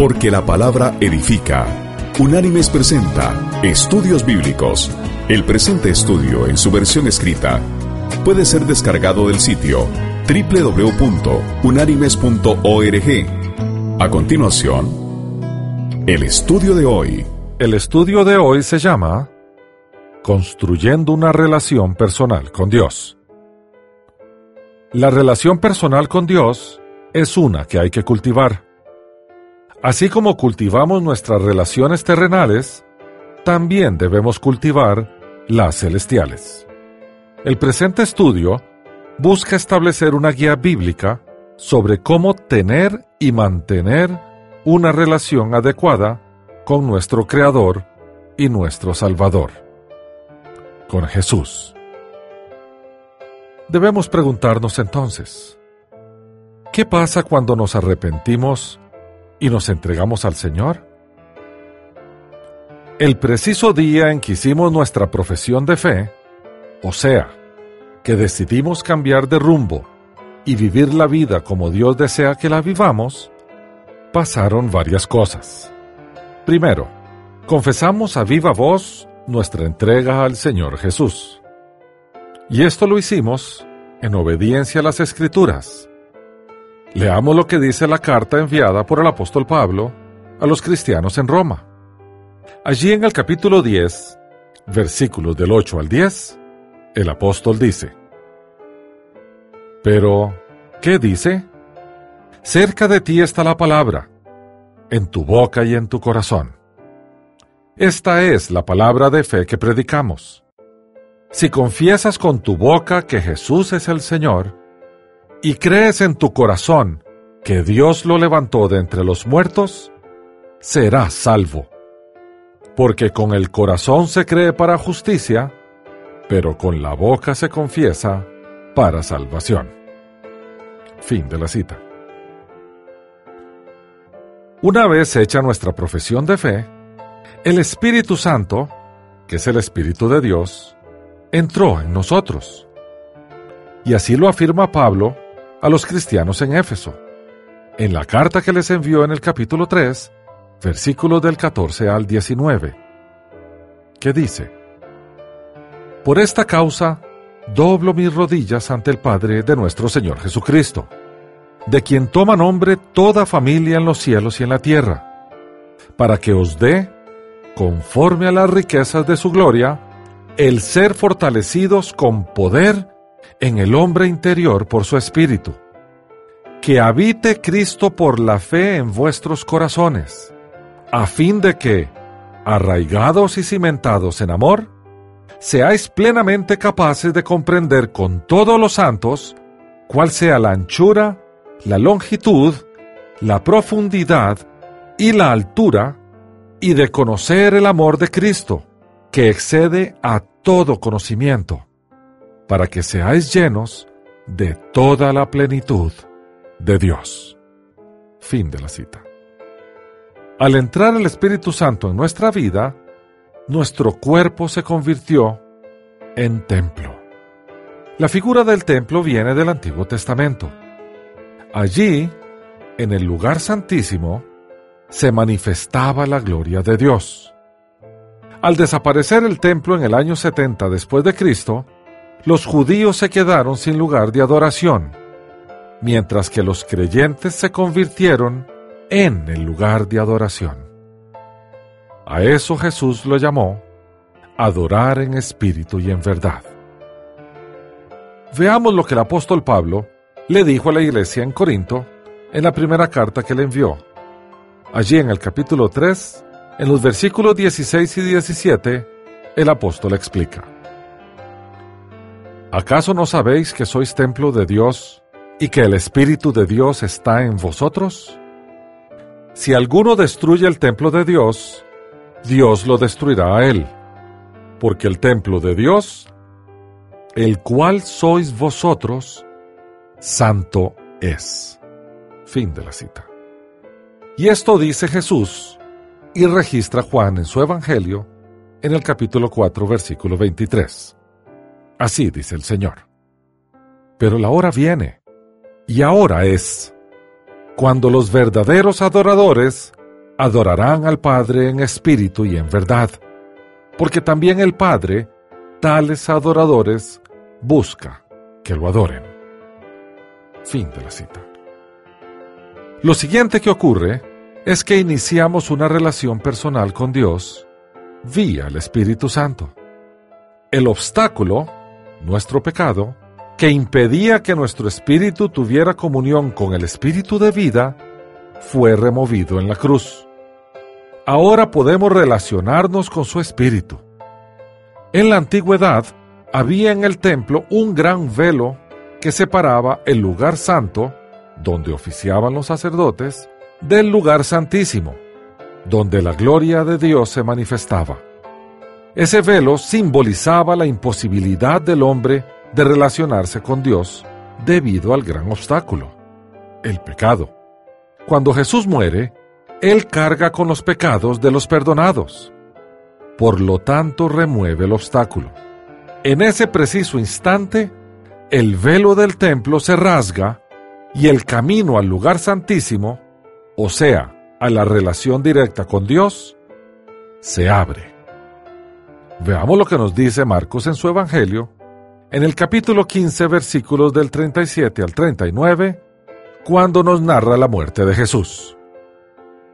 Porque la palabra edifica. Unánimes presenta Estudios Bíblicos. El presente estudio en su versión escrita puede ser descargado del sitio www.unánimes.org. A continuación, el estudio de hoy. El estudio de hoy se llama Construyendo una relación personal con Dios. La relación personal con Dios es una que hay que cultivar. Así como cultivamos nuestras relaciones terrenales, también debemos cultivar las celestiales. El presente estudio busca establecer una guía bíblica sobre cómo tener y mantener una relación adecuada con nuestro Creador y nuestro Salvador, con Jesús. Debemos preguntarnos entonces, ¿qué pasa cuando nos arrepentimos y nos entregamos al Señor? El preciso día en que hicimos nuestra profesión de fe, o sea, que decidimos cambiar de rumbo y vivir la vida como Dios desea que la vivamos, pasaron varias cosas. Primero, confesamos a viva voz nuestra entrega al Señor Jesús. Y esto lo hicimos en obediencia a las Escrituras. Leamos lo que dice la carta enviada por el apóstol Pablo a los cristianos en Roma. Allí en el capítulo 10, versículos del 8 al 10, el apóstol dice, Pero, ¿qué dice? Cerca de ti está la palabra, en tu boca y en tu corazón. Esta es la palabra de fe que predicamos. Si confiesas con tu boca que Jesús es el Señor, y crees en tu corazón que Dios lo levantó de entre los muertos, serás salvo. Porque con el corazón se cree para justicia, pero con la boca se confiesa para salvación. Fin de la cita. Una vez hecha nuestra profesión de fe, el Espíritu Santo, que es el Espíritu de Dios, entró en nosotros. Y así lo afirma Pablo a los cristianos en Éfeso, en la carta que les envió en el capítulo 3, versículos del 14 al 19, que dice, por esta causa, doblo mis rodillas ante el Padre de nuestro Señor Jesucristo, de quien toma nombre toda familia en los cielos y en la tierra, para que os dé, conforme a las riquezas de su gloria, el ser fortalecidos con poder en el hombre interior por su Espíritu. Que habite Cristo por la fe en vuestros corazones, a fin de que, arraigados y cimentados en amor, seáis plenamente capaces de comprender con todos los santos cuál sea la anchura, la longitud, la profundidad y la altura, y de conocer el amor de Cristo, que excede a todo conocimiento, para que seáis llenos de toda la plenitud de Dios. Fin de la cita. Al entrar el Espíritu Santo en nuestra vida, nuestro cuerpo se convirtió en templo. La figura del templo viene del Antiguo Testamento. Allí, en el lugar santísimo, se manifestaba la gloria de Dios. Al desaparecer el templo en el año 70 después de Cristo, los judíos se quedaron sin lugar de adoración, mientras que los creyentes se convirtieron en el lugar de adoración. A eso Jesús lo llamó adorar en espíritu y en verdad. Veamos lo que el apóstol Pablo le dijo a la iglesia en Corinto en la primera carta que le envió. Allí en el capítulo 3, en los versículos 16 y 17, el apóstol explica. ¿Acaso no sabéis que sois templo de Dios y que el Espíritu de Dios está en vosotros? Si alguno destruye el templo de Dios, Dios lo destruirá a él, porque el templo de Dios, el cual sois vosotros, santo es. Fin de la cita. Y esto dice Jesús y registra Juan en su Evangelio en el capítulo 4, versículo 23. Así dice el Señor. Pero la hora viene, y ahora es, cuando los verdaderos adoradores adorarán al Padre en espíritu y en verdad, porque también el Padre, tales adoradores, busca que lo adoren. Fin de la cita. Lo siguiente que ocurre es que iniciamos una relación personal con Dios vía el Espíritu Santo. El obstáculo, nuestro pecado, que impedía que nuestro espíritu tuviera comunión con el espíritu de vida, fue removido en la cruz. Ahora podemos relacionarnos con su espíritu. En la antigüedad había en el templo un gran velo que separaba el lugar santo, donde oficiaban los sacerdotes, del lugar santísimo, donde la gloria de Dios se manifestaba. Ese velo simbolizaba la imposibilidad del hombre de relacionarse con Dios debido al gran obstáculo, el pecado. Cuando Jesús muere, Él carga con los pecados de los perdonados. Por lo tanto, remueve el obstáculo. En ese preciso instante, el velo del templo se rasga y el camino al lugar santísimo, o sea, a la relación directa con Dios, se abre. Veamos lo que nos dice Marcos en su Evangelio, en el capítulo 15, versículos del 37 al 39, cuando nos narra la muerte de Jesús.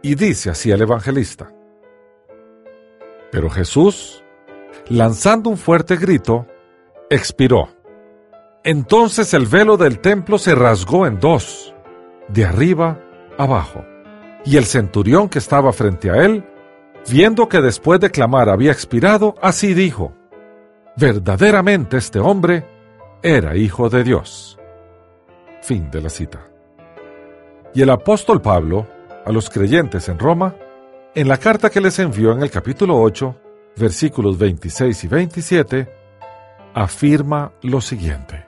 Y dice así el evangelista. Pero Jesús, lanzando un fuerte grito, expiró. Entonces el velo del templo se rasgó en dos, de arriba abajo, y el centurión que estaba frente a él Viendo que después de clamar había expirado, así dijo, verdaderamente este hombre era hijo de Dios. Fin de la cita. Y el apóstol Pablo, a los creyentes en Roma, en la carta que les envió en el capítulo 8, versículos 26 y 27, afirma lo siguiente.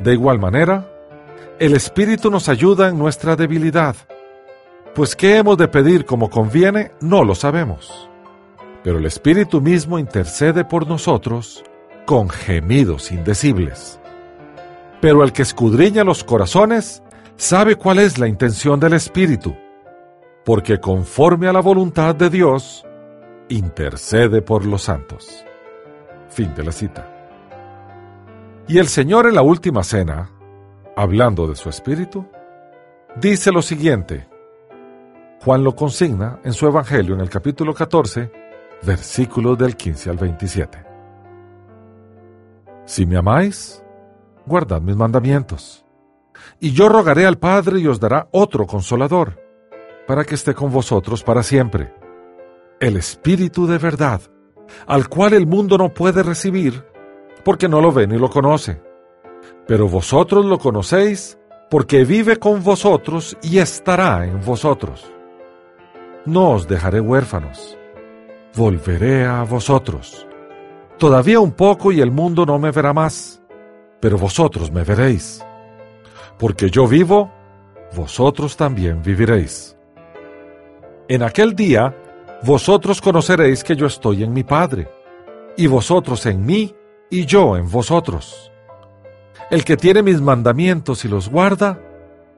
De igual manera, el Espíritu nos ayuda en nuestra debilidad pues qué hemos de pedir como conviene, no lo sabemos. Pero el Espíritu mismo intercede por nosotros con gemidos indecibles. Pero el que escudriña los corazones sabe cuál es la intención del Espíritu, porque conforme a la voluntad de Dios, intercede por los santos. Fin de la cita. Y el Señor en la última cena, hablando de su Espíritu, dice lo siguiente, Juan lo consigna en su Evangelio en el capítulo 14, versículos del 15 al 27. Si me amáis, guardad mis mandamientos. Y yo rogaré al Padre y os dará otro consolador, para que esté con vosotros para siempre. El Espíritu de verdad, al cual el mundo no puede recibir, porque no lo ve ni lo conoce. Pero vosotros lo conocéis, porque vive con vosotros y estará en vosotros no os dejaré huérfanos. Volveré a vosotros. Todavía un poco y el mundo no me verá más, pero vosotros me veréis. Porque yo vivo, vosotros también viviréis. En aquel día, vosotros conoceréis que yo estoy en mi Padre, y vosotros en mí, y yo en vosotros. El que tiene mis mandamientos y los guarda,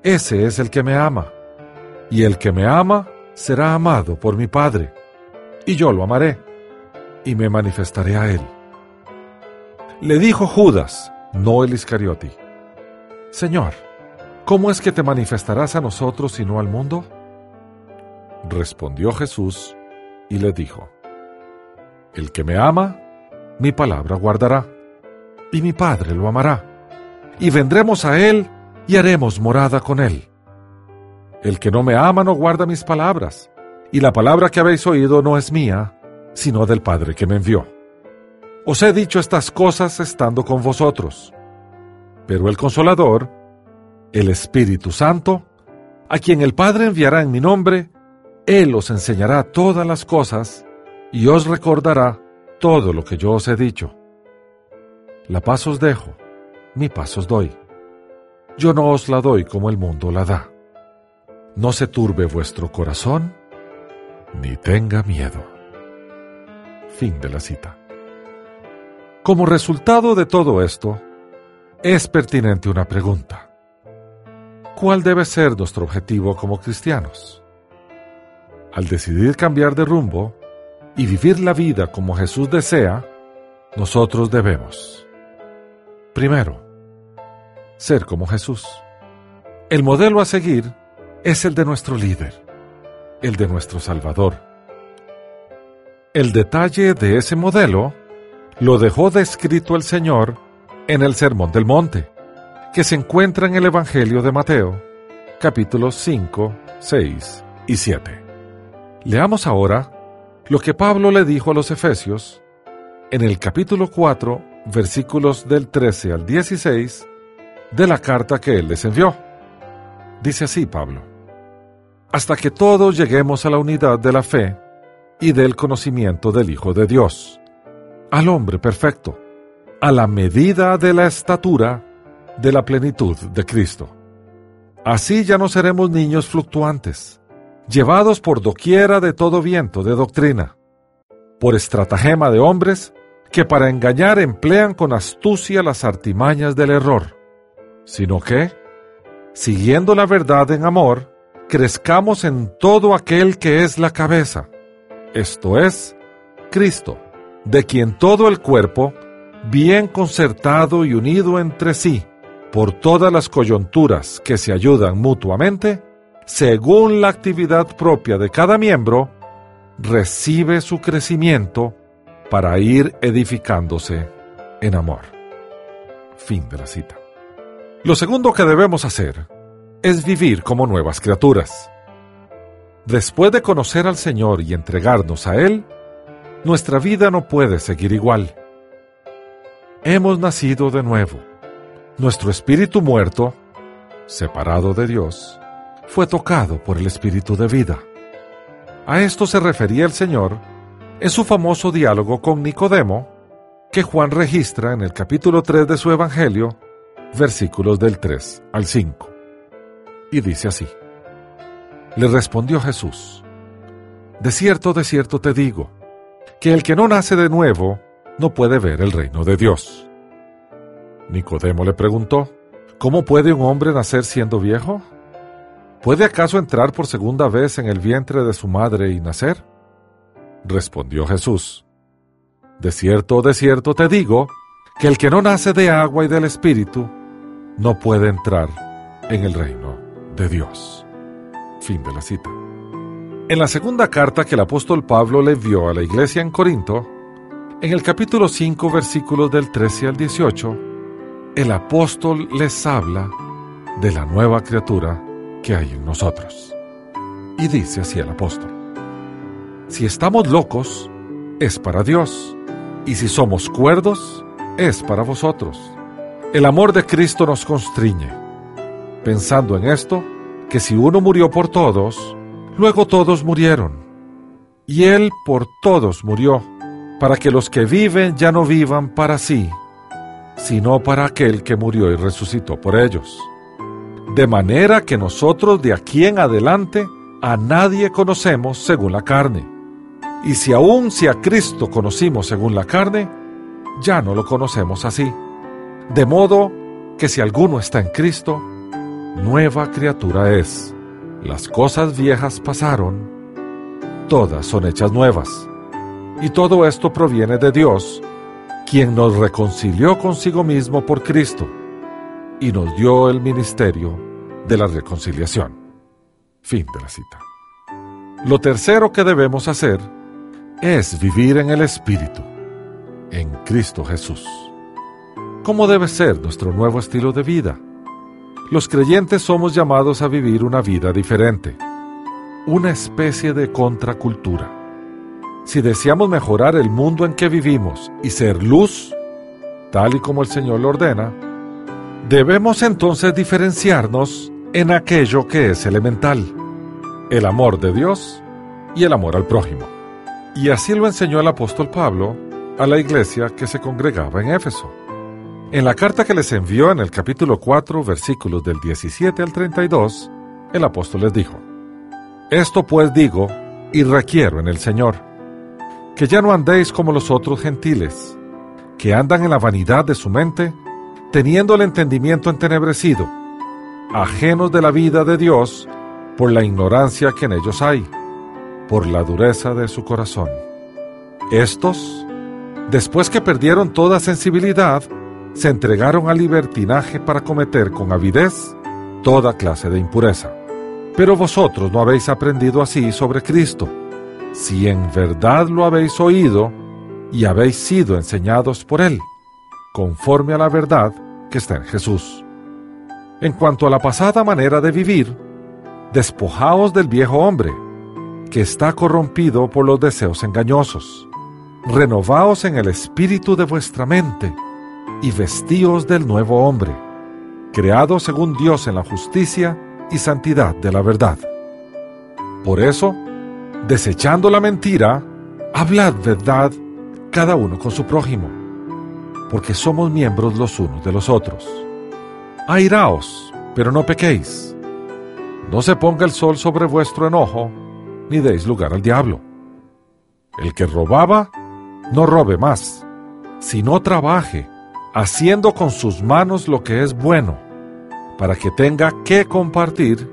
ese es el que me ama. Y el que me ama, será amado por mi Padre, y yo lo amaré, y me manifestaré a él. Le dijo Judas, no el Iscariote, Señor, ¿cómo es que te manifestarás a nosotros y no al mundo? Respondió Jesús y le dijo, El que me ama, mi palabra guardará, y mi Padre lo amará, y vendremos a él y haremos morada con él. El que no me ama no guarda mis palabras, y la palabra que habéis oído no es mía, sino del Padre que me envió. Os he dicho estas cosas estando con vosotros. Pero el consolador, el Espíritu Santo, a quien el Padre enviará en mi nombre, Él os enseñará todas las cosas y os recordará todo lo que yo os he dicho. La paz os dejo, mi paz os doy. Yo no os la doy como el mundo la da no se turbe vuestro corazón, ni tenga miedo. Fin de la cita. Como resultado de todo esto, es pertinente una pregunta. ¿Cuál debe ser nuestro objetivo como cristianos? al decidir cambiar de rumbo y vivir la vida como Jesús desea, nosotros debemos, primero, ser como Jesús. El modelo a seguir es el de nuestro líder, el de nuestro Salvador. El detalle de ese modelo lo dejó descrito el Señor en el Sermón del Monte, que se encuentra en el Evangelio de Mateo, capítulos 5, 6 y 7. Leamos ahora lo que Pablo le dijo a los Efesios en el capítulo 4, versículos del 13 al 16 de la carta que él les envió. Dice así Pablo, hasta que todos lleguemos a la unidad de la fe y del conocimiento del Hijo de Dios, al hombre perfecto, a la medida de la estatura de la plenitud de Cristo. Así ya no seremos niños fluctuantes, llevados por doquiera de todo viento de doctrina, por estratagema de hombres que para engañar emplean con astucia las artimañas del error, sino que, siguiendo la verdad en amor, crezcamos en todo aquel que es la cabeza, esto es, Cristo, de quien todo el cuerpo, bien concertado y unido entre sí, por todas las coyunturas que se ayudan mutuamente, según la actividad propia de cada miembro, recibe su crecimiento para ir edificándose en amor. Fin de la cita. Lo segundo que debemos hacer es vivir como nuevas criaturas. Después de conocer al Señor y entregarnos a Él, nuestra vida no puede seguir igual. Hemos nacido de nuevo. Nuestro espíritu muerto, separado de Dios, fue tocado por el espíritu de vida. A esto se refería el Señor en su famoso diálogo con Nicodemo, que Juan registra en el capítulo 3 de su Evangelio, versículos del 3 al 5. Y dice así. Le respondió Jesús, De cierto, de cierto te digo, que el que no nace de nuevo no puede ver el reino de Dios. Nicodemo le preguntó, ¿Cómo puede un hombre nacer siendo viejo? ¿Puede acaso entrar por segunda vez en el vientre de su madre y nacer? Respondió Jesús, De cierto, de cierto te digo, que el que no nace de agua y del Espíritu, no puede entrar en el reino de Dios. Fin de la cita. En la segunda carta que el apóstol Pablo le envió a la iglesia en Corinto, en el capítulo 5, versículos del 13 al 18, el apóstol les habla de la nueva criatura que hay en nosotros. Y dice así el apóstol. Si estamos locos, es para Dios, y si somos cuerdos, es para vosotros. El amor de Cristo nos constriñe, pensando en esto, que si uno murió por todos, luego todos murieron. Y Él por todos murió, para que los que viven ya no vivan para sí, sino para aquel que murió y resucitó por ellos. De manera que nosotros de aquí en adelante a nadie conocemos según la carne. Y si aún si a Cristo conocimos según la carne, ya no lo conocemos así. De modo que si alguno está en Cristo, nueva criatura es. Las cosas viejas pasaron, todas son hechas nuevas. Y todo esto proviene de Dios, quien nos reconcilió consigo mismo por Cristo y nos dio el ministerio de la reconciliación. Fin de la cita. Lo tercero que debemos hacer es vivir en el Espíritu, en Cristo Jesús. ¿Cómo debe ser nuestro nuevo estilo de vida? Los creyentes somos llamados a vivir una vida diferente, una especie de contracultura. Si deseamos mejorar el mundo en que vivimos y ser luz, tal y como el Señor lo ordena, debemos entonces diferenciarnos en aquello que es elemental, el amor de Dios y el amor al prójimo. Y así lo enseñó el apóstol Pablo a la iglesia que se congregaba en Éfeso. En la carta que les envió en el capítulo 4, versículos del 17 al 32, el apóstol les dijo, Esto pues digo y requiero en el Señor, que ya no andéis como los otros gentiles, que andan en la vanidad de su mente, teniendo el entendimiento entenebrecido, ajenos de la vida de Dios por la ignorancia que en ellos hay por la dureza de su corazón. Estos, después que perdieron toda sensibilidad, se entregaron al libertinaje para cometer con avidez toda clase de impureza. Pero vosotros no habéis aprendido así sobre Cristo, si en verdad lo habéis oído y habéis sido enseñados por Él, conforme a la verdad que está en Jesús. En cuanto a la pasada manera de vivir, despojaos del viejo hombre, que está corrompido por los deseos engañosos. Renovaos en el espíritu de vuestra mente y vestíos del nuevo hombre, creado según Dios en la justicia y santidad de la verdad. Por eso, desechando la mentira, hablad verdad cada uno con su prójimo, porque somos miembros los unos de los otros. Airaos, pero no pequéis. No se ponga el sol sobre vuestro enojo, ni deis lugar al diablo. El que robaba, no robe más, sino trabaje, haciendo con sus manos lo que es bueno, para que tenga que compartir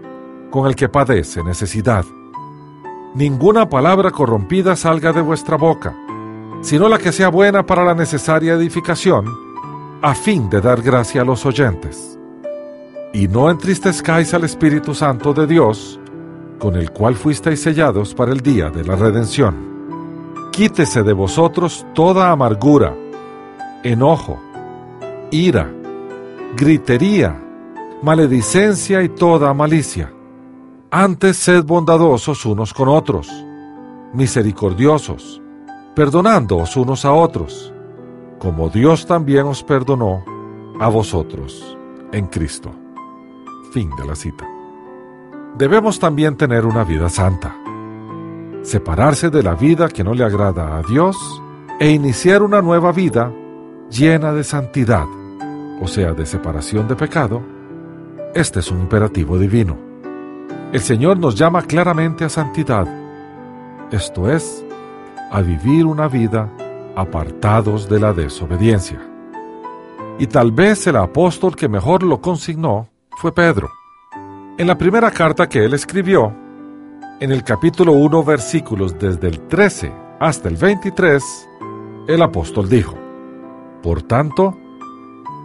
con el que padece necesidad. Ninguna palabra corrompida salga de vuestra boca, sino la que sea buena para la necesaria edificación, a fin de dar gracia a los oyentes. Y no entristezcáis al Espíritu Santo de Dios, con el cual fuisteis sellados para el día de la redención. Quítese de vosotros toda amargura, enojo, ira, gritería, maledicencia y toda malicia. Antes sed bondadosos unos con otros, misericordiosos, perdonándoos unos a otros, como Dios también os perdonó a vosotros en Cristo. Fin de la cita. Debemos también tener una vida santa, separarse de la vida que no le agrada a Dios e iniciar una nueva vida llena de santidad, o sea, de separación de pecado. Este es un imperativo divino. El Señor nos llama claramente a santidad, esto es, a vivir una vida apartados de la desobediencia. Y tal vez el apóstol que mejor lo consignó fue Pedro. En la primera carta que él escribió, en el capítulo 1 versículos desde el 13 hasta el 23, el apóstol dijo, Por tanto,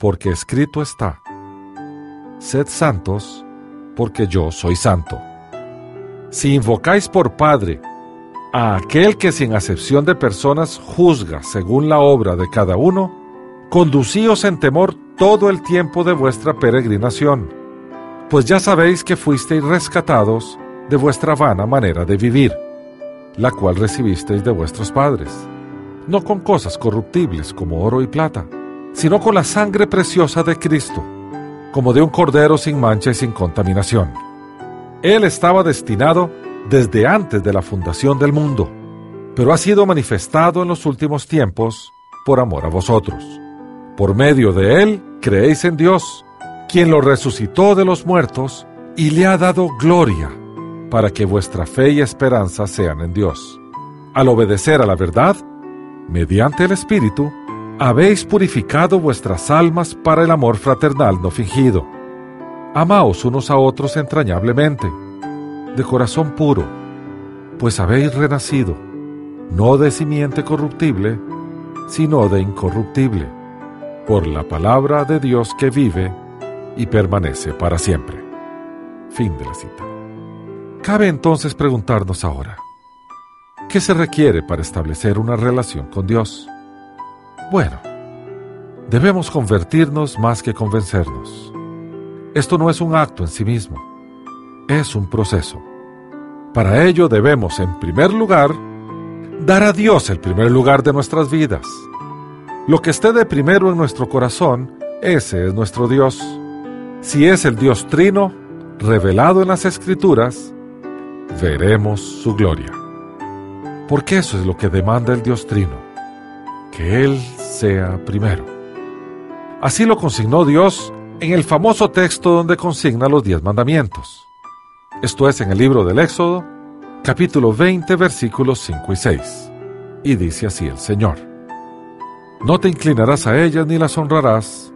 porque escrito está, sed santos, porque yo soy santo. Si invocáis por Padre a aquel que sin acepción de personas juzga según la obra de cada uno, conducíos en temor todo el tiempo de vuestra peregrinación, pues ya sabéis que fuisteis rescatados de vuestra vana manera de vivir, la cual recibisteis de vuestros padres, no con cosas corruptibles como oro y plata, sino con la sangre preciosa de Cristo, como de un cordero sin mancha y sin contaminación él estaba destinado desde antes de la fundación del mundo, pero ha sido manifestado en los últimos tiempos por amor a vosotros. Por medio de Él creéis en Dios, quien lo resucitó de los muertos y le ha dado gloria, para que vuestra fe y esperanza sean en Dios. Al obedecer a la verdad, mediante el Espíritu, habéis purificado vuestras almas para el amor fraternal no fingido Amaos unos a otros entrañablemente, de corazón puro, pues habéis renacido, no de simiente corruptible, sino de incorruptible, por la palabra de Dios que vive y permanece para siempre. Fin de la cita. Cabe entonces preguntarnos ahora, ¿qué se requiere para establecer una relación con Dios? Bueno, debemos convertirnos más que convencernos esto no es un acto en sí mismo, es un proceso. Para ello debemos, en primer lugar, dar a Dios el primer lugar de nuestras vidas. Lo que esté de primero en nuestro corazón, ese es nuestro Dios. Si es el Dios trino, revelado en las Escrituras, veremos su gloria. porque eso es lo que demanda el Dios Trino, que Él sea primero. Así lo consignó Dios en el famoso texto donde consigna los diez mandamientos. Esto es en el libro del Éxodo, capítulo 20, versículos 5 y 6. Y dice así el Señor. No te inclinarás a ellas ni las honrarás,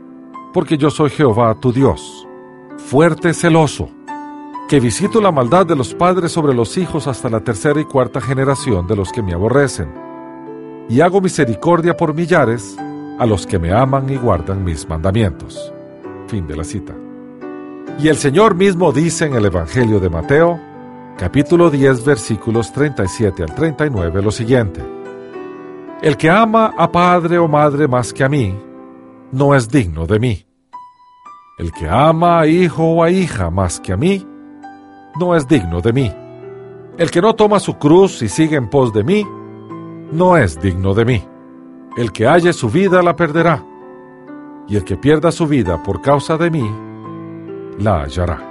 porque yo soy Jehová tu Dios, fuerte celoso, que visito la maldad de los padres sobre los hijos hasta la tercera y cuarta generación de los que me aborrecen, y hago misericordia por millares a los que me aman y guardan mis mandamientos. Fin de la cita. Y el Señor mismo dice en el Evangelio de Mateo, capítulo 10, versículos 37 al 39, lo siguiente. El que ama a padre o madre más que a mí, no es digno de mí. El que ama a hijo o a hija más que a mí, no es digno de mí. El que no toma su cruz y sigue en pos de mí, no es digno de mí. El que halle su vida la perderá y el que pierda su vida por causa de mí, la hallará.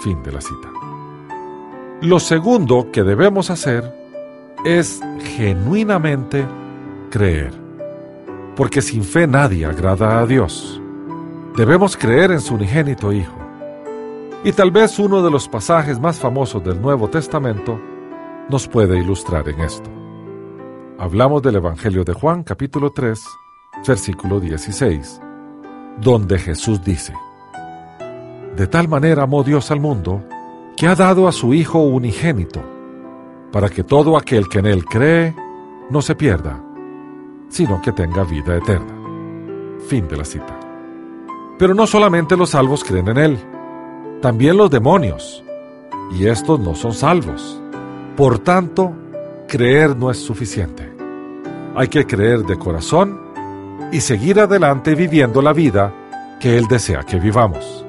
Fin de la cita. Lo segundo que debemos hacer es genuinamente creer, porque sin fe nadie agrada a Dios. Debemos creer en su unigénito Hijo. Y tal vez uno de los pasajes más famosos del Nuevo Testamento nos puede ilustrar en esto. Hablamos del Evangelio de Juan capítulo 3, versículo 16, donde Jesús dice, De tal manera amó Dios al mundo, que ha dado a su Hijo unigénito, para que todo aquel que en Él cree no se pierda, sino que tenga vida eterna. Fin de la cita. Pero no solamente los salvos creen en Él, también los demonios, y estos no son salvos. Por tanto, creer no es suficiente. Hay que creer de corazón y seguir adelante viviendo la vida que Él desea que vivamos.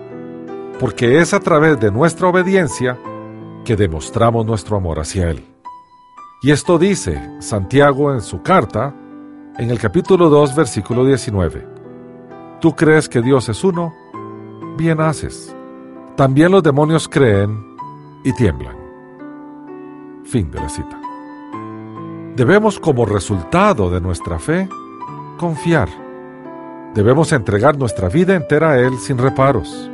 Porque es a través de nuestra obediencia que demostramos nuestro amor hacia Él. Y esto dice Santiago en su carta, en el capítulo 2, versículo 19. ¿Tú crees que Dios es uno? Bien haces. También los demonios creen y tiemblan. Fin de la cita. Debemos como resultado de nuestra fe confiar. Debemos entregar nuestra vida entera a Él sin reparos.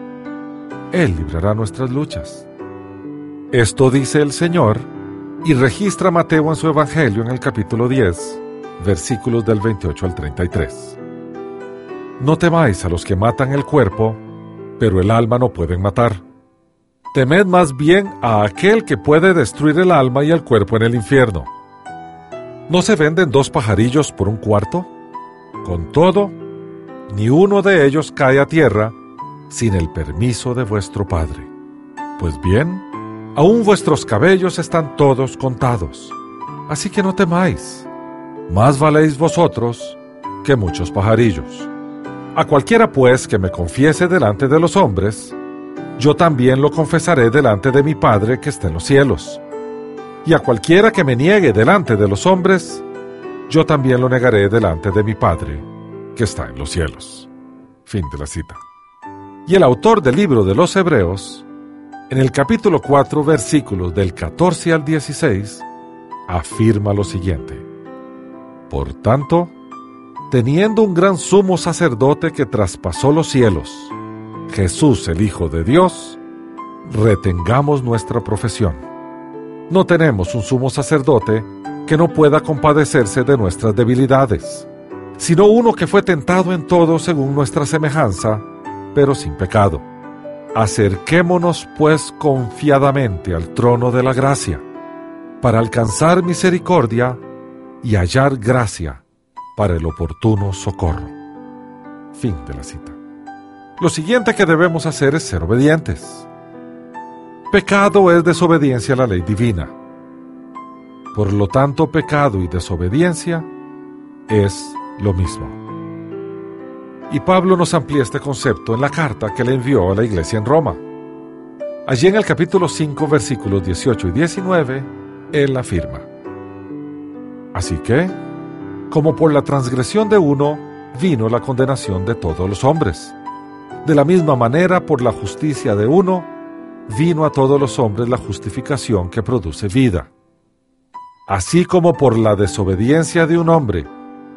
Él librará nuestras luchas. Esto dice el Señor y registra Mateo en su Evangelio en el capítulo 10, versículos del 28 al 33. No temáis a los que matan el cuerpo, pero el alma no pueden matar. Temed más bien a aquel que puede destruir el alma y el cuerpo en el infierno. ¿No se venden dos pajarillos por un cuarto? Con todo, ni uno de ellos cae a tierra sin el permiso de vuestro Padre. Pues bien, aún vuestros cabellos están todos contados. Así que no temáis. Más valéis vosotros que muchos pajarillos. A cualquiera pues que me confiese delante de los hombres, yo también lo confesaré delante de mi Padre que está en los cielos. Y a cualquiera que me niegue delante de los hombres, yo también lo negaré delante de mi Padre, que está en los cielos. Fin de la cita. Y el autor del libro de los Hebreos, en el capítulo 4, versículos del 14 al 16, afirma lo siguiente. Por tanto, teniendo un gran sumo sacerdote que traspasó los cielos, Jesús el Hijo de Dios, retengamos nuestra profesión. No tenemos un sumo sacerdote que no pueda compadecerse de nuestras debilidades, sino uno que fue tentado en todo según nuestra semejanza, pero sin pecado. Acerquémonos pues confiadamente al trono de la gracia, para alcanzar misericordia y hallar gracia para el oportuno socorro. Fin de la cita. Lo siguiente que debemos hacer es ser obedientes. Pecado es desobediencia a la ley divina. Por lo tanto, pecado y desobediencia es lo mismo. Y Pablo nos amplía este concepto en la carta que le envió a la iglesia en Roma. Allí en el capítulo 5, versículos 18 y 19, él afirma, Así que, como por la transgresión de uno vino la condenación de todos los hombres, de la misma manera por la justicia de uno vino a todos los hombres la justificación que produce vida. así como por la desobediencia de un hombre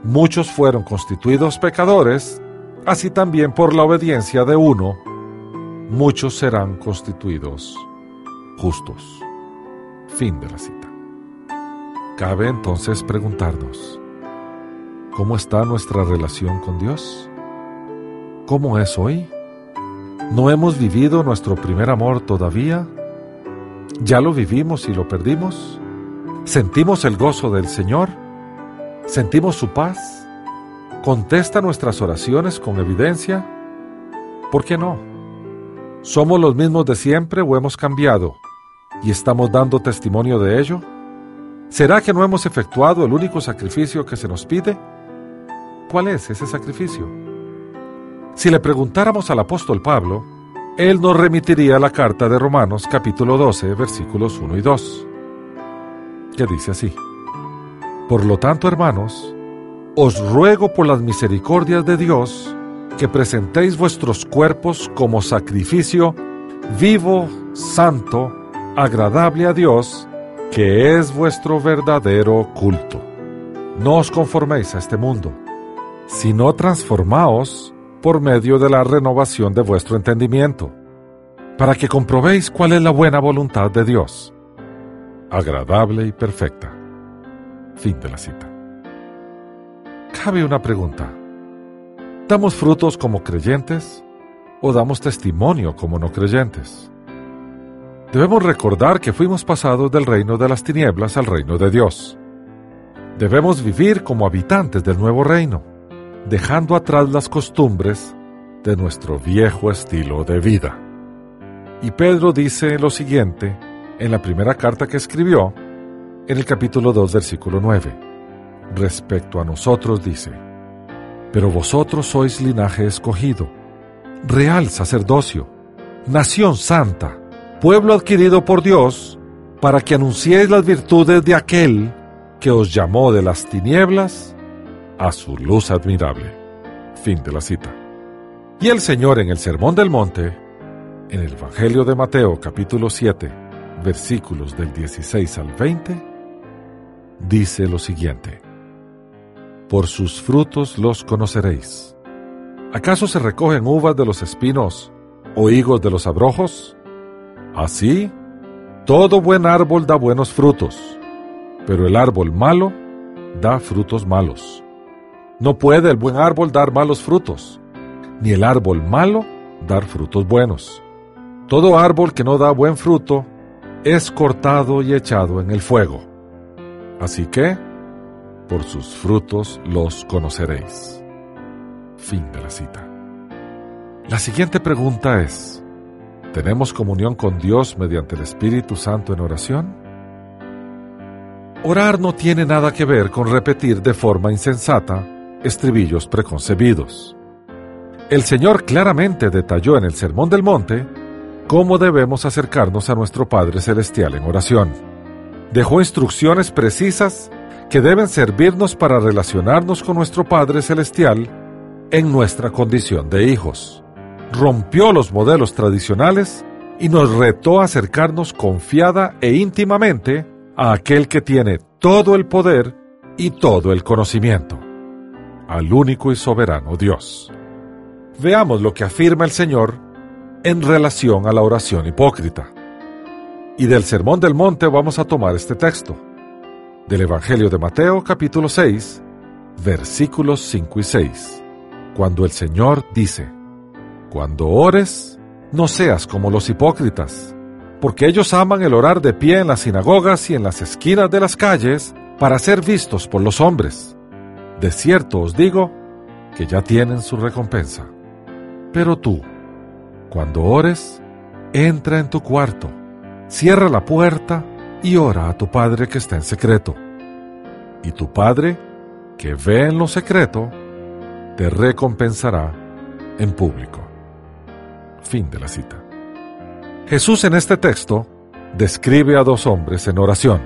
muchos fueron constituidos pecadores, así también por la obediencia de uno muchos serán constituidos justos. Fin de la cita. Cabe entonces preguntarnos, ¿cómo está nuestra relación con Dios? ¿Cómo es hoy? ¿No hemos vivido nuestro primer amor todavía? ¿Ya lo vivimos y lo perdimos? ¿Sentimos el gozo del Señor? ¿Sentimos su paz? ¿Contesta nuestras oraciones con evidencia? ¿Por qué no? ¿Somos los mismos de siempre o hemos cambiado? ¿Y estamos dando testimonio de ello? ¿Será que no hemos efectuado el único sacrificio que se nos pide? ¿Cuál es ese sacrificio? Si le preguntáramos al apóstol Pablo, él nos remitiría la carta de Romanos capítulo 12 versículos 1 y 2, que dice así, Por lo tanto, hermanos, os ruego por las misericordias de Dios que presentéis vuestros cuerpos como sacrificio vivo, santo, agradable a Dios, que es vuestro verdadero culto. No os conforméis a este mundo, sino transformaos por medio de la renovación de vuestro entendimiento, para que comprobéis cuál es la buena voluntad de Dios, agradable y perfecta. Fin de la cita. Cabe una pregunta. ¿Damos frutos como creyentes o damos testimonio como no creyentes? Debemos recordar que fuimos pasados del reino de las tinieblas al reino de Dios. Debemos vivir como habitantes del nuevo reino, dejando atrás las costumbres de nuestro viejo estilo de vida. Y Pedro dice lo siguiente en la primera carta que escribió, en el capítulo 2, versículo 9. Respecto a nosotros dice, Pero vosotros sois linaje escogido, real sacerdocio, nación santa, pueblo adquirido por Dios, para que anunciéis las virtudes de aquel que os llamó de las tinieblas a su luz admirable. Fin de la cita. Y el Señor en el Sermón del Monte, en el Evangelio de Mateo capítulo 7, versículos del 16 al 20, dice lo siguiente. Por sus frutos los conoceréis. ¿Acaso se recogen uvas de los espinos o higos de los abrojos? Así, todo buen árbol da buenos frutos, pero el árbol malo da frutos malos. No puede el buen árbol dar malos frutos, ni el árbol malo dar frutos buenos. Todo árbol que no da buen fruto es cortado y echado en el fuego. Así que, por sus frutos los conoceréis. Fin de la cita. La siguiente pregunta es, ¿Tenemos comunión con Dios mediante el Espíritu Santo en oración? Orar no tiene nada que ver con repetir de forma insensata estribillos preconcebidos. El Señor claramente detalló en el Sermón del Monte cómo debemos acercarnos a nuestro Padre Celestial en oración. Dejó instrucciones precisas que deben servirnos para relacionarnos con nuestro Padre Celestial en nuestra condición de hijos rompió los modelos tradicionales y nos retó a acercarnos confiada e íntimamente a aquel que tiene todo el poder y todo el conocimiento, al único y soberano Dios. Veamos lo que afirma el Señor en relación a la oración hipócrita. Y del Sermón del Monte vamos a tomar este texto, del Evangelio de Mateo capítulo 6, versículos 5 y 6, cuando el Señor dice, cuando ores, no seas como los hipócritas, porque ellos aman el orar de pie en las sinagogas y en las esquinas de las calles para ser vistos por los hombres. De cierto os digo que ya tienen su recompensa. Pero tú, cuando ores, entra en tu cuarto, cierra la puerta y ora a tu Padre que está en secreto. Y tu Padre, que ve en lo secreto, te recompensará en público. Fin de la cita. Jesús en este texto describe a dos hombres en oración.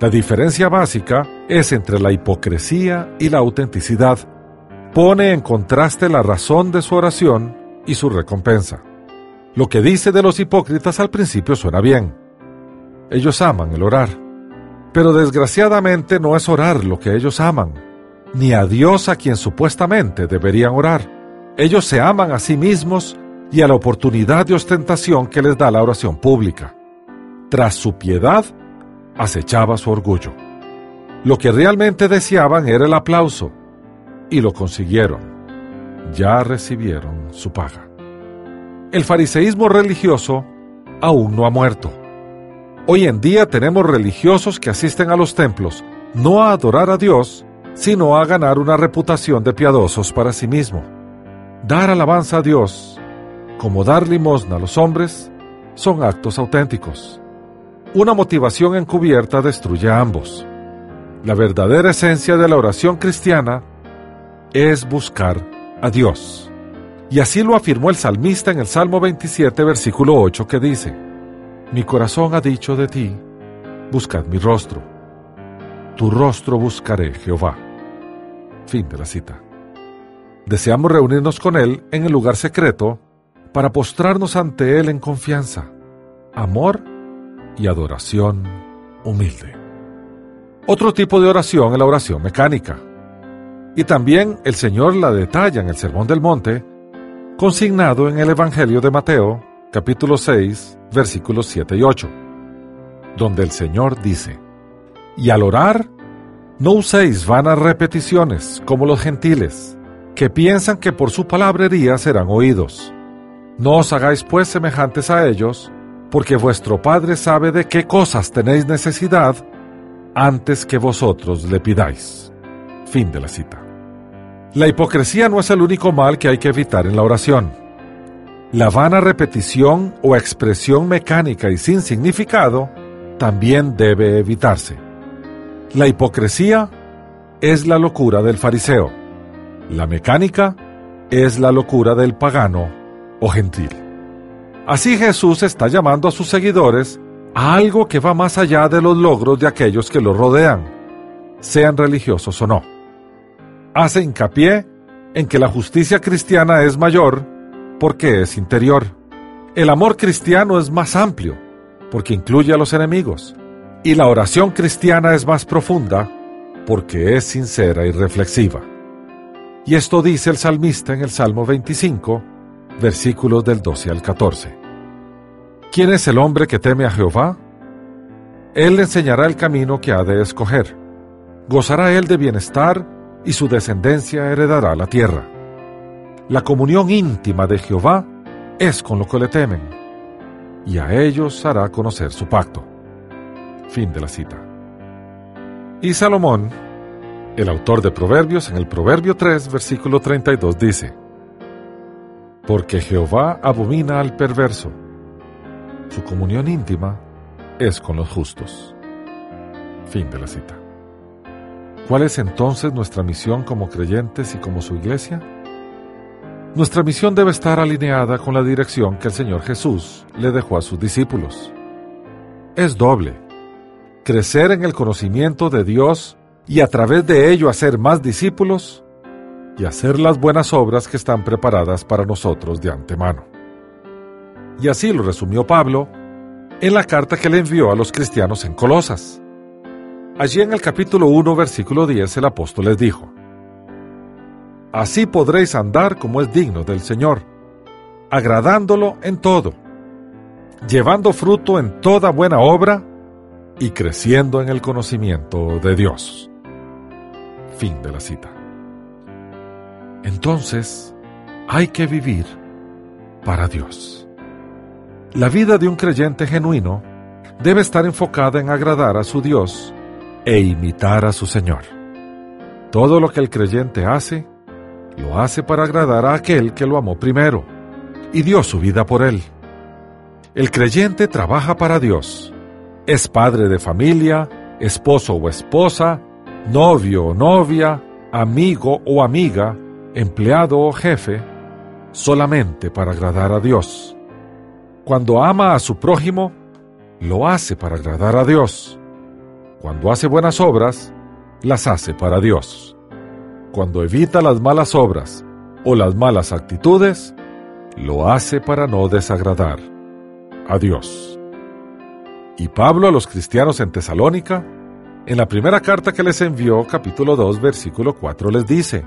La diferencia básica es entre la hipocresía y la autenticidad. Pone en contraste la razón de su oración y su recompensa. Lo que dice de los hipócritas al principio suena bien. Ellos aman el orar, Pero desgraciadamente no es orar lo que ellos aman, ni a Dios a quien supuestamente deberían orar. Ellos se aman a sí mismos y a la oportunidad de ostentación que les da la oración pública. Tras su piedad, acechaba su orgullo. Lo que realmente deseaban era el aplauso, y lo consiguieron. Ya recibieron su paga. El fariseísmo religioso aún no ha muerto. Hoy en día tenemos religiosos que asisten a los templos no a adorar a Dios, sino a ganar una reputación de piadosos para sí mismo. Dar alabanza a Dios, como dar limosna a los hombres, son actos auténticos. Una motivación encubierta destruye a ambos. La verdadera esencia de la oración cristiana es buscar a Dios. Y así lo afirmó el salmista en el Salmo 27, versículo 8, que dice, Mi corazón ha dicho de ti, buscad mi rostro. Tu rostro buscaré, Jehová. Fin de la cita. Deseamos reunirnos con Él en el lugar secreto para postrarnos ante Él en confianza, amor y adoración humilde. Otro tipo de oración es la oración mecánica. Y también el Señor la detalla en el Sermón del Monte, consignado en el Evangelio de Mateo, capítulo 6, versículos 7 y 8, donde el Señor dice, Y al orar, no uséis vanas repeticiones como los gentiles, que piensan que por su palabrería serán oídos. No os hagáis pues semejantes a ellos, porque vuestro Padre sabe de qué cosas tenéis necesidad antes que vosotros le pidáis. Fin de la cita. La hipocresía no es el único mal que hay que evitar en la oración. La vana repetición o expresión mecánica y sin significado también debe evitarse. La hipocresía es la locura del fariseo. La mecánica es la locura del pagano o gentil. Así Jesús está llamando a sus seguidores a algo que va más allá de los logros de aquellos que lo rodean, sean religiosos o no. Hace hincapié en que la justicia cristiana es mayor porque es interior. El amor cristiano es más amplio porque incluye a los enemigos. Y la oración cristiana es más profunda porque es sincera y reflexiva. Y esto dice el salmista en el Salmo 25, versículos del 12 al 14. ¿Quién es el hombre que teme a Jehová? Él le enseñará el camino que ha de escoger. Gozará él de bienestar y su descendencia heredará la tierra. La comunión íntima de Jehová es con lo que le temen, y a ellos hará conocer su pacto. Fin de la cita. Y Salomón, el autor de Proverbios, en el Proverbio 3, versículo 32 dice, Porque Jehová abomina al perverso su comunión íntima es con los justos. Fin de la cita. ¿Cuál es entonces nuestra misión como creyentes y como su iglesia? Nuestra misión debe estar alineada con la dirección que el Señor Jesús le dejó a sus discípulos. Es doble. Crecer en el conocimiento de Dios y a través de ello hacer más discípulos y hacer las buenas obras que están preparadas para nosotros de antemano. Y así lo resumió Pablo en la carta que le envió a los cristianos en Colosas. Allí en el capítulo 1, versículo 10, el apóstol les dijo, Así podréis andar como es digno del Señor, agradándolo en todo, llevando fruto en toda buena obra y creciendo en el conocimiento de Dios. Fin de la cita. Entonces, hay que vivir para Dios. La vida de un creyente genuino debe estar enfocada en agradar a su Dios e imitar a su Señor. Todo lo que el creyente hace, lo hace para agradar a aquel que lo amó primero y dio su vida por él. El creyente trabaja para Dios. Es padre de familia, esposo o esposa, novio o novia, amigo o amiga, empleado o jefe, solamente para agradar a Dios. Cuando ama a su prójimo, lo hace para agradar a Dios. Cuando hace buenas obras, las hace para Dios. Cuando evita las malas obras o las malas actitudes, lo hace para no desagradar a Dios. Y Pablo a los cristianos en Tesalónica En la primera carta que les envió, capítulo 2, versículo 4, les dice,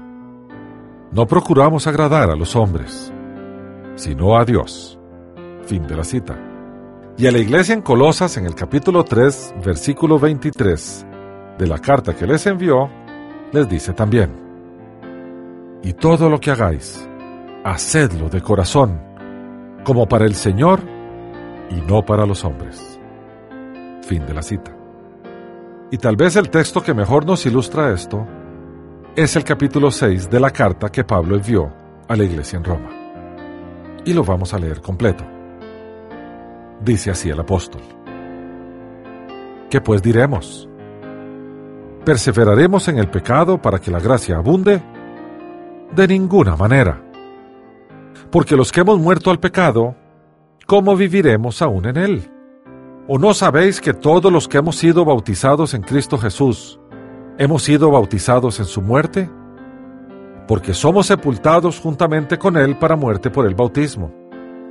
No procuramos agradar a los hombres, sino a Dios. Fin de la cita. Y a la iglesia en Colosas, en el capítulo 3, versículo 23 de la carta que les envió, les dice también, Y todo lo que hagáis, hacedlo de corazón, como para el Señor y no para los hombres. Fin de la cita. Y tal vez el texto que mejor nos ilustra esto es el capítulo 6 de la carta que Pablo envió a la iglesia en Roma. Y lo vamos a leer completo. Dice así el apóstol. ¿Qué pues diremos? ¿Perseveraremos en el pecado para que la gracia abunde? De ninguna manera. Porque los que hemos muerto al pecado, ¿cómo viviremos aún en él? ¿O no sabéis que todos los que hemos sido bautizados en Cristo Jesús, hemos sido bautizados en su muerte? Porque somos sepultados juntamente con Él para muerte por el bautismo,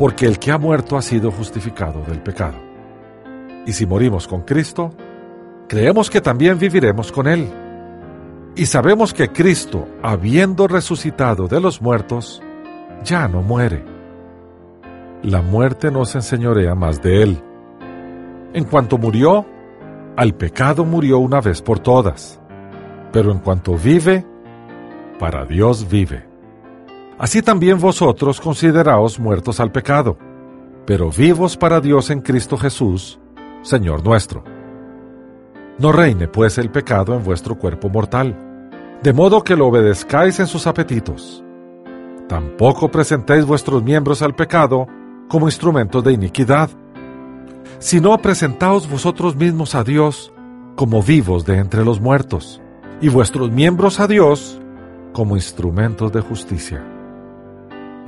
porque el que ha muerto ha sido justificado del pecado. Y si morimos con Cristo, creemos que también viviremos con Él y sabemos que Cristo, habiendo resucitado de los muertos, ya no muere. La muerte no se enseñorea más de él. En cuanto murió, al pecado murió una vez por todas. Pero en cuanto vive, para Dios vive. Así también vosotros consideraos muertos al pecado, pero vivos para Dios en Cristo Jesús, Señor nuestro. No reine pues el pecado en vuestro cuerpo mortal, de modo que lo obedezcáis en sus apetitos. Tampoco presentéis vuestros miembros al pecado como instrumentos de iniquidad, sino presentaos vosotros mismos a Dios como vivos de entre los muertos, y vuestros miembros a Dios como instrumentos de justicia.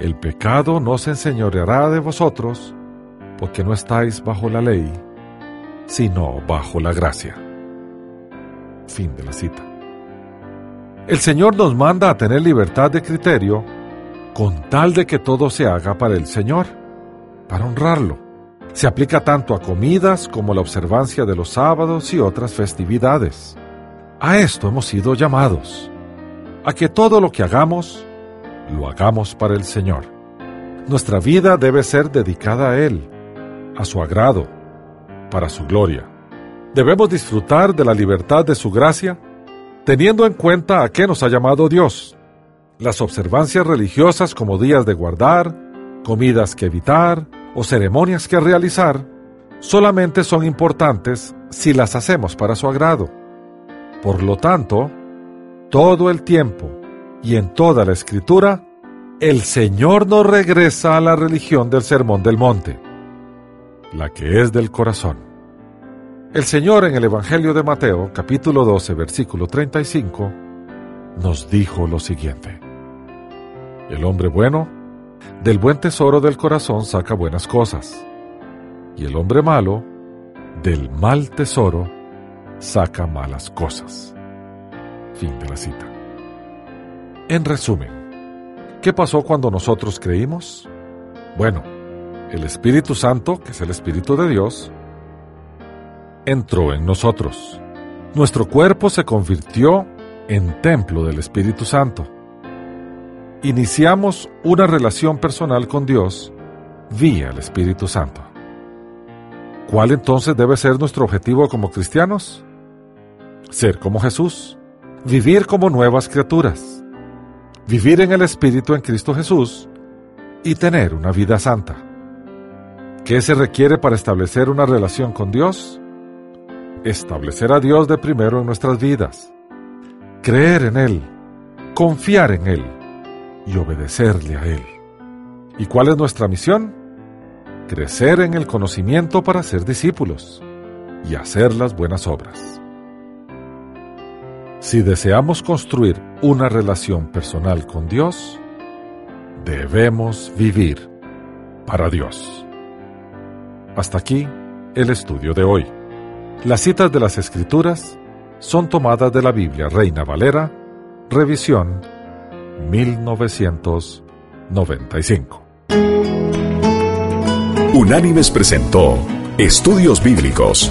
El pecado no se enseñoreará de vosotros, porque no estáis bajo la ley, sino bajo la gracia. Fin de la cita. El Señor nos manda a tener libertad de criterio con tal de que todo se haga para el Señor, para honrarlo. Se aplica tanto a comidas como a la observancia de los sábados y otras festividades. A esto hemos sido llamados, a que todo lo que hagamos, lo hagamos para el Señor. Nuestra vida debe ser dedicada a Él, a su agrado, para su gloria. Debemos disfrutar de la libertad de su gracia, teniendo en cuenta a qué nos ha llamado Dios. Las observancias religiosas como días de guardar, comidas que evitar o ceremonias que realizar, solamente son importantes si las hacemos para su agrado. Por lo tanto, todo el tiempo y en toda la escritura, el Señor nos regresa a la religión del Sermón del Monte, la que es del corazón. El Señor en el Evangelio de Mateo, capítulo 12, versículo 35, nos dijo lo siguiente. El hombre bueno, del buen tesoro del corazón saca buenas cosas, y el hombre malo, del mal tesoro, saca malas cosas. Fin de la cita. En resumen, ¿qué pasó cuando nosotros creímos? Bueno, el Espíritu Santo, que es el Espíritu de Dios, entró en nosotros. Nuestro cuerpo se convirtió en templo del Espíritu Santo. Iniciamos una relación personal con Dios vía el Espíritu Santo. ¿Cuál entonces debe ser nuestro objetivo como cristianos? Ser como Jesús, vivir como nuevas criaturas, vivir en el Espíritu en Cristo Jesús y tener una vida santa. ¿Qué se requiere para establecer una relación con Dios? establecer a Dios de primero en nuestras vidas, creer en Él, confiar en Él y obedecerle a Él. ¿Y cuál es nuestra misión? Crecer en el conocimiento para ser discípulos y hacer las buenas obras. Si deseamos construir una relación personal con Dios, debemos vivir para Dios. Hasta aquí el estudio de hoy. Las citas de las Escrituras son tomadas de la Biblia Reina Valera, revisión 1995. Unánimes presentó Estudios Bíblicos